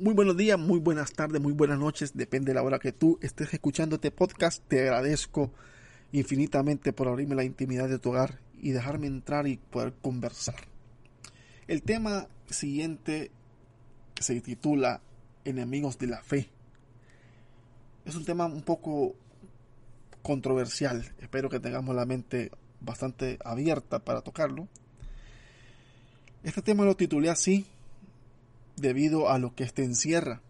Muy buenos días, muy buenas tardes, muy buenas noches, depende de la hora que tú estés escuchando este podcast. Te agradezco infinitamente por abrirme la intimidad de tu hogar y dejarme entrar y poder conversar. El tema siguiente se titula Enemigos de la Fe. Es un tema un poco controversial. Espero que tengamos la mente bastante abierta para tocarlo. Este tema lo titulé así debido a lo que este encierra.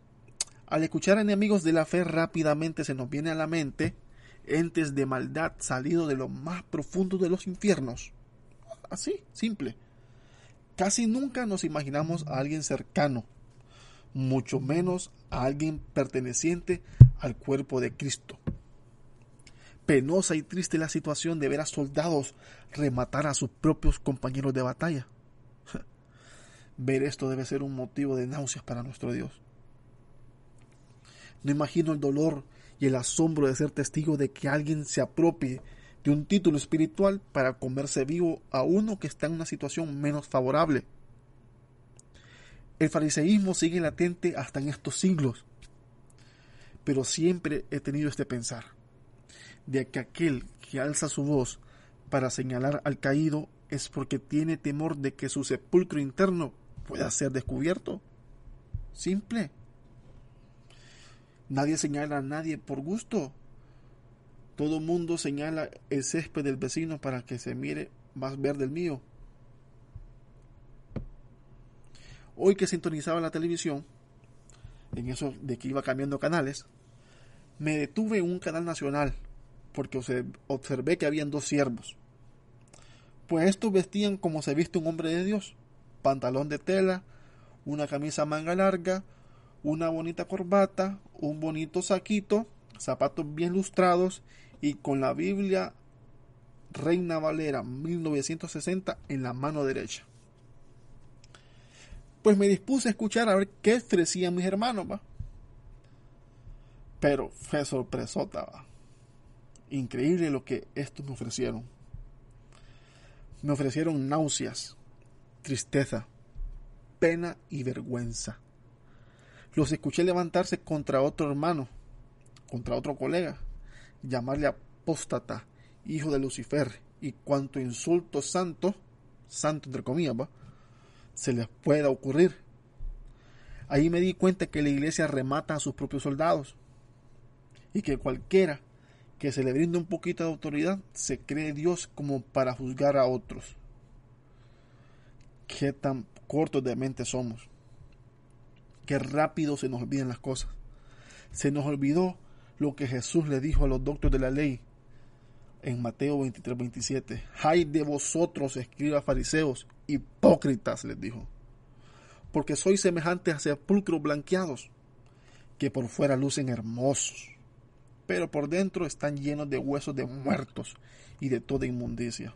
Al escuchar enemigos de la fe rápidamente se nos viene a la mente entes de maldad salidos de lo más profundo de los infiernos. Así, simple. Casi nunca nos imaginamos a alguien cercano, mucho menos a alguien perteneciente al cuerpo de Cristo. Penosa y triste la situación de ver a soldados rematar a sus propios compañeros de batalla. Ver esto debe ser un motivo de náuseas para nuestro Dios. No imagino el dolor y el asombro de ser testigo de que alguien se apropie de un título espiritual para comerse vivo a uno que está en una situación menos favorable. El fariseísmo sigue latente hasta en estos siglos, pero siempre he tenido este pensar, de que aquel que alza su voz para señalar al caído es porque tiene temor de que su sepulcro interno pueda ser descubierto. Simple. Nadie señala a nadie por gusto. Todo mundo señala el césped del vecino para que se mire más verde el mío. Hoy que sintonizaba la televisión, en eso de que iba cambiando canales, me detuve en un canal nacional porque observé que habían dos siervos. Pues estos vestían como se viste un hombre de Dios pantalón de tela, una camisa manga larga, una bonita corbata, un bonito saquito, zapatos bien lustrados y con la Biblia Reina Valera 1960 en la mano derecha. Pues me dispuse a escuchar a ver qué ofrecían mis hermanos, va. Pero fue sorpresota, va. Increíble lo que estos me ofrecieron. Me ofrecieron náuseas, tristeza, pena y vergüenza. Los escuché levantarse contra otro hermano, contra otro colega, llamarle apóstata, hijo de Lucifer, y cuanto insulto santo, santo entre comillas, se les pueda ocurrir. Ahí me di cuenta que la iglesia remata a sus propios soldados y que cualquiera que se le brinde un poquito de autoridad se cree Dios como para juzgar a otros qué tan cortos de mente somos. Qué rápido se nos olvidan las cosas. Se nos olvidó lo que Jesús le dijo a los doctores de la ley en Mateo 23, 27. Hay de vosotros, escribas fariseos, hipócritas, les dijo, porque sois semejantes a sepulcros blanqueados, que por fuera lucen hermosos, pero por dentro están llenos de huesos de muertos y de toda inmundicia.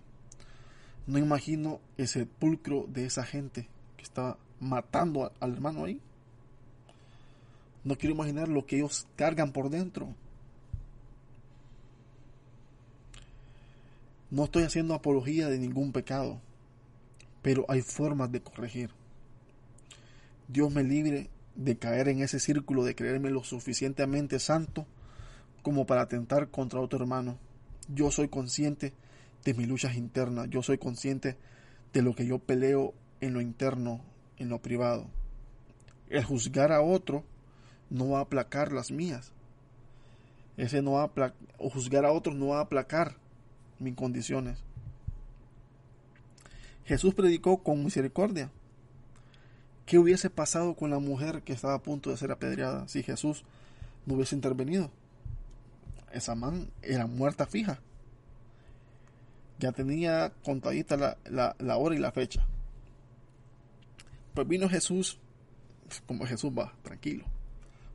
No imagino el sepulcro de esa gente que estaba matando al hermano ahí. No quiero imaginar lo que ellos cargan por dentro. No estoy haciendo apología de ningún pecado, pero hay formas de corregir. Dios me libre de caer en ese círculo de creerme lo suficientemente santo como para atentar contra otro hermano. Yo soy consciente de mis luchas internas. Yo soy consciente de lo que yo peleo en lo interno, en lo privado. El juzgar a otro no va a aplacar las mías. Ese no va a o juzgar a otro no va a aplacar mis condiciones. Jesús predicó con misericordia. ¿Qué hubiese pasado con la mujer que estaba a punto de ser apedreada si Jesús no hubiese intervenido? Esa man era muerta fija ya tenía contadita la, la, hora y la fecha. Pues vino Jesús, como Jesús va, tranquilo.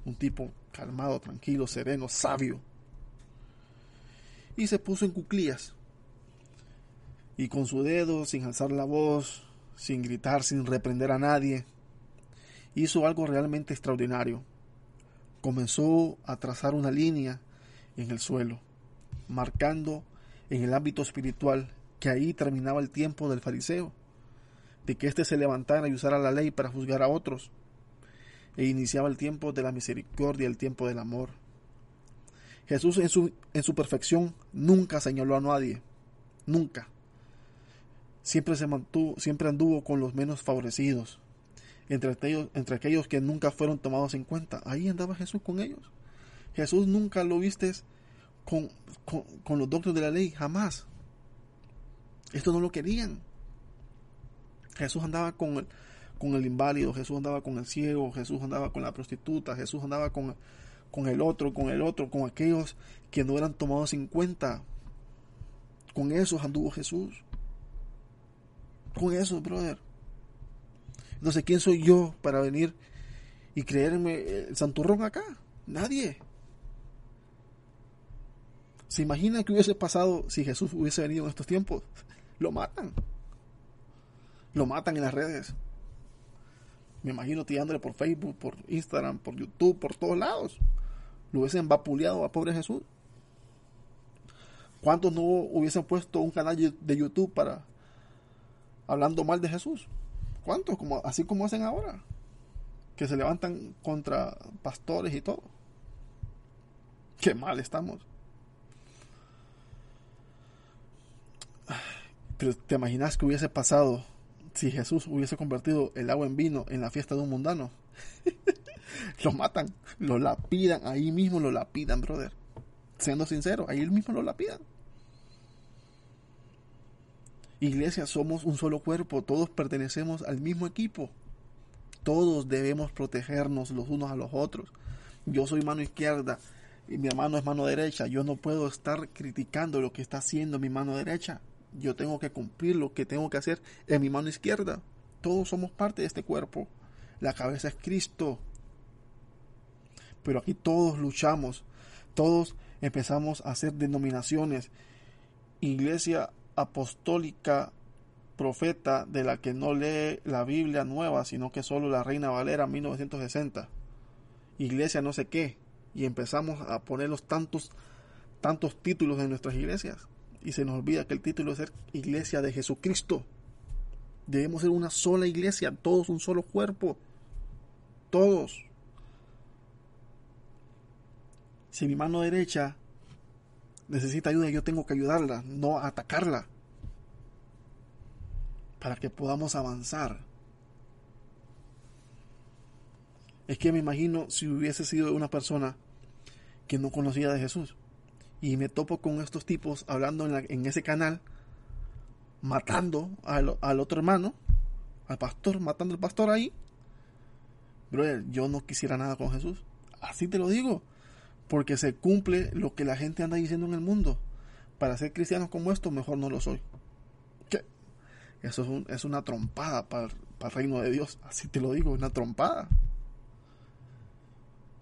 Un tipo calmado, tranquilo, sereno, sabio. Y se puso en cuclillas. Y con su dedo, sin alzar la voz, sin gritar, sin reprender a nadie, hizo algo realmente extraordinario. Comenzó a trazar una línea en el suelo, marcando en el ámbito espiritual que ahí terminaba el tiempo del fariseo, de que éste se levantara y usara la ley para juzgar a otros, e iniciaba el tiempo de la misericordia, el tiempo del amor. Jesús en su, en su perfección nunca señaló a nadie, nunca. Siempre se mantuvo, siempre anduvo con los menos favorecidos, entre aquellos, entre aquellos que nunca fueron tomados en cuenta. Ahí andaba Jesús con ellos. Jesús nunca lo viste con, con, los doctores de la ley, jamás. Esto no lo querían. Jesús andaba con el, con el inválido, Jesús andaba con el ciego, Jesús andaba con la prostituta, Jesús andaba con, con el otro, con el otro, con aquellos que no eran tomados en cuenta. Con esos anduvo Jesús. Con esos, brother. Sé quién soy yo para venir y creerme el santurrón acá. Nadie. ¿Se imagina que hubiese pasado si Jesús hubiese venido en estos tiempos? Lo matan. Lo matan en las redes. Me imagino tirándole por Facebook, por Instagram, por YouTube, por todos lados. Lo hubiesen vapuleado a pobre Jesús. ¿Cuántos no hubiesen puesto un canal de YouTube para hablando mal de Jesús? ¿Cuántos? Como, así como hacen ahora. Que se levantan contra pastores y todo. Qué mal estamos. Pero te imaginas que hubiese pasado si Jesús hubiese convertido el agua en vino en la fiesta de un mundano. lo matan, lo lapidan, ahí mismo lo lapidan, brother. Siendo sincero, ahí mismo lo lapidan. Iglesia, somos un solo cuerpo, todos pertenecemos al mismo equipo. Todos debemos protegernos los unos a los otros. Yo soy mano izquierda y mi hermano es mano derecha. Yo no puedo estar criticando lo que está haciendo mi mano derecha yo tengo que cumplir lo que tengo que hacer en mi mano izquierda. Todos somos parte de este cuerpo. La cabeza es Cristo. Pero aquí todos luchamos. Todos empezamos a hacer denominaciones. Iglesia apostólica profeta de la que no lee la Biblia nueva, sino que solo la Reina Valera 1960. Iglesia no sé qué. Y empezamos a poner los tantos, tantos títulos en nuestras iglesias y se nos olvida que el título es ser iglesia de Jesucristo. Debemos ser una sola iglesia, todos un solo cuerpo. Todos. Si mi mano derecha necesita ayuda, yo tengo que ayudarla, no atacarla. Para que podamos avanzar. Es que me imagino si hubiese sido una persona que no conocía de Jesús y me topo con estos tipos hablando en, ese canal, matando al, otro hermano, al pastor, matando al pastor ahí. Brother, yo no quisiera nada con Jesús. Así te lo digo. Porque se cumple lo que la gente anda diciendo en el mundo. Para ser cristianos como esto, mejor no lo soy. ¿Qué? Eso es, un, es una trompada para, para el reino de Dios. Así te lo digo, una trompada.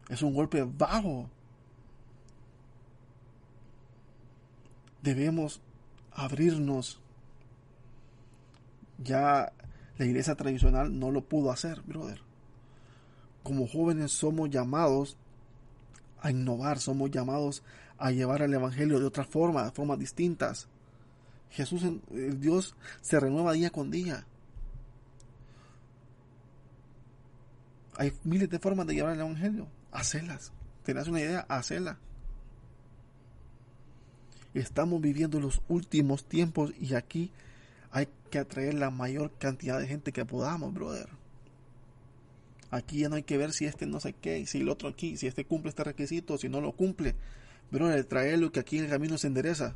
Es un golpe bajo debemos abrirnos. Ya la iglesia tradicional no lo pudo hacer, brother. Como jóvenes somos llamados a innovar, somos llamados a llevar el Evangelio de otra forma, de formas distintas. Jesús, el Dios, se renueva día con día. Hay miles de formas de llevar el Evangelio. Hacelas. ¿Tenés una idea? Hacelas. Estamos viviendo los últimos tiempos y aquí hay que atraer la mayor cantidad de gente que podamos, brother. Aquí ya no hay que ver si este no sé qué, si el otro aquí, si este cumple este requisito, si no lo cumple. Brother, traerlo que aquí en el camino se endereza.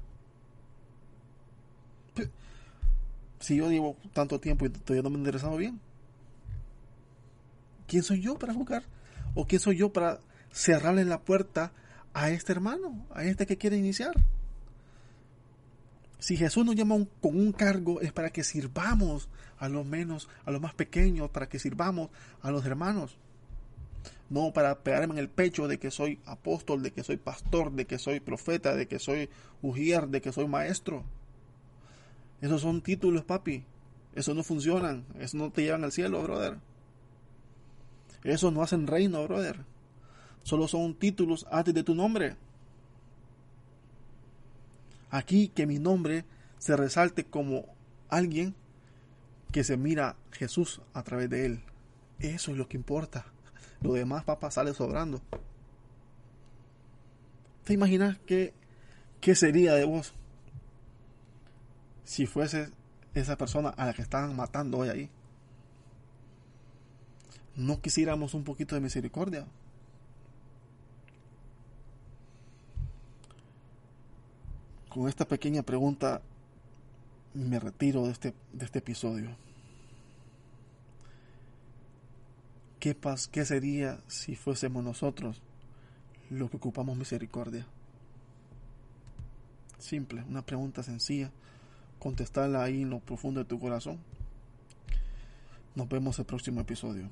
Si yo llevo tanto tiempo y todavía no me he enderezado bien. ¿Quién soy yo para jugar? ¿O quién soy yo para cerrarle la puerta a este hermano, a este que quiere iniciar? Si Jesús nos llama con un cargo es para que sirvamos a los menos, a los más pequeños, para que sirvamos a los hermanos. no para pegarme en el pecho de que soy apóstol, de que soy pastor, de que soy profeta, de que soy ujier, de que soy maestro. Esos son títulos, papi. Eso no funcionan. Eso no te llevan al cielo, brother. Eso no hacen reino, brother. Solo son títulos antes de tu nombre. Aquí que mi nombre se resalte como alguien que se mira Jesús a través de él. Eso es lo que importa. Lo demás, papá, sale sobrando. ¿Te imaginas qué, qué sería de vos si fuese esa persona a la que estaban matando hoy ahí? ¿No quisiéramos un poquito de misericordia? Con esta pequeña pregunta me retiro de este, de este episodio. ¿Qué, pas, ¿Qué sería si fuésemos nosotros los que ocupamos misericordia? Simple, una pregunta sencilla. Contestarla ahí en lo profundo de tu corazón. Nos vemos el próximo episodio.